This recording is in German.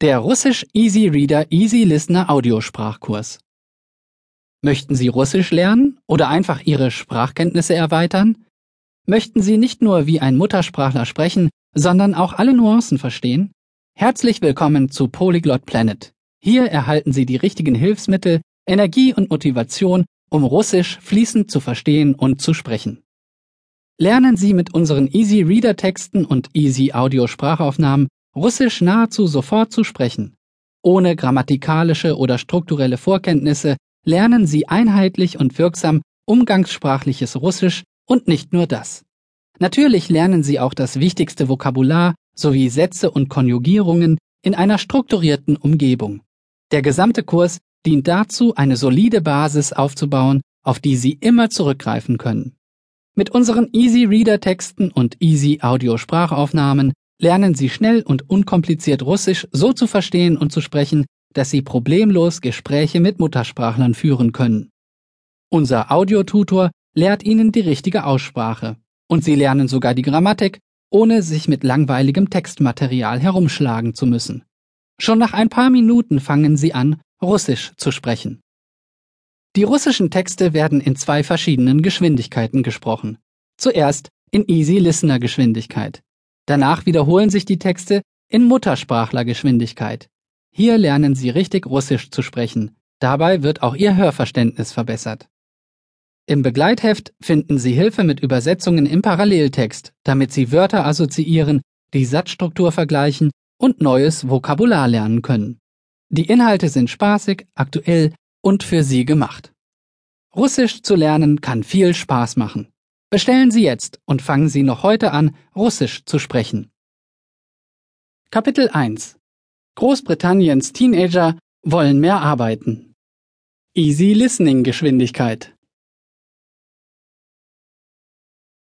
Der Russisch Easy Reader Easy Listener Audiosprachkurs. Möchten Sie Russisch lernen oder einfach Ihre Sprachkenntnisse erweitern? Möchten Sie nicht nur wie ein Muttersprachler sprechen, sondern auch alle Nuancen verstehen? Herzlich willkommen zu Polyglot Planet. Hier erhalten Sie die richtigen Hilfsmittel, Energie und Motivation, um Russisch fließend zu verstehen und zu sprechen. Lernen Sie mit unseren Easy Reader Texten und Easy Audio Sprachaufnahmen Russisch nahezu sofort zu sprechen. Ohne grammatikalische oder strukturelle Vorkenntnisse lernen Sie einheitlich und wirksam umgangssprachliches Russisch und nicht nur das. Natürlich lernen Sie auch das wichtigste Vokabular sowie Sätze und Konjugierungen in einer strukturierten Umgebung. Der gesamte Kurs dient dazu, eine solide Basis aufzubauen, auf die Sie immer zurückgreifen können. Mit unseren Easy Reader Texten und Easy Audio Sprachaufnahmen lernen Sie schnell und unkompliziert Russisch so zu verstehen und zu sprechen, dass Sie problemlos Gespräche mit Muttersprachlern führen können. Unser Audiotutor lehrt Ihnen die richtige Aussprache und Sie lernen sogar die Grammatik, ohne sich mit langweiligem Textmaterial herumschlagen zu müssen. Schon nach ein paar Minuten fangen Sie an, Russisch zu sprechen. Die russischen Texte werden in zwei verschiedenen Geschwindigkeiten gesprochen. Zuerst in Easy Listener Geschwindigkeit. Danach wiederholen sich die Texte in Muttersprachlergeschwindigkeit. Hier lernen Sie richtig Russisch zu sprechen. Dabei wird auch Ihr Hörverständnis verbessert. Im Begleitheft finden Sie Hilfe mit Übersetzungen im Paralleltext, damit Sie Wörter assoziieren, die Satzstruktur vergleichen und neues Vokabular lernen können. Die Inhalte sind spaßig, aktuell und für Sie gemacht. Russisch zu lernen kann viel Spaß machen. Bestellen Sie jetzt und fangen Sie noch heute an, Russisch zu sprechen. Kapitel 1 Großbritanniens Teenager wollen mehr arbeiten. Easy Listening Geschwindigkeit.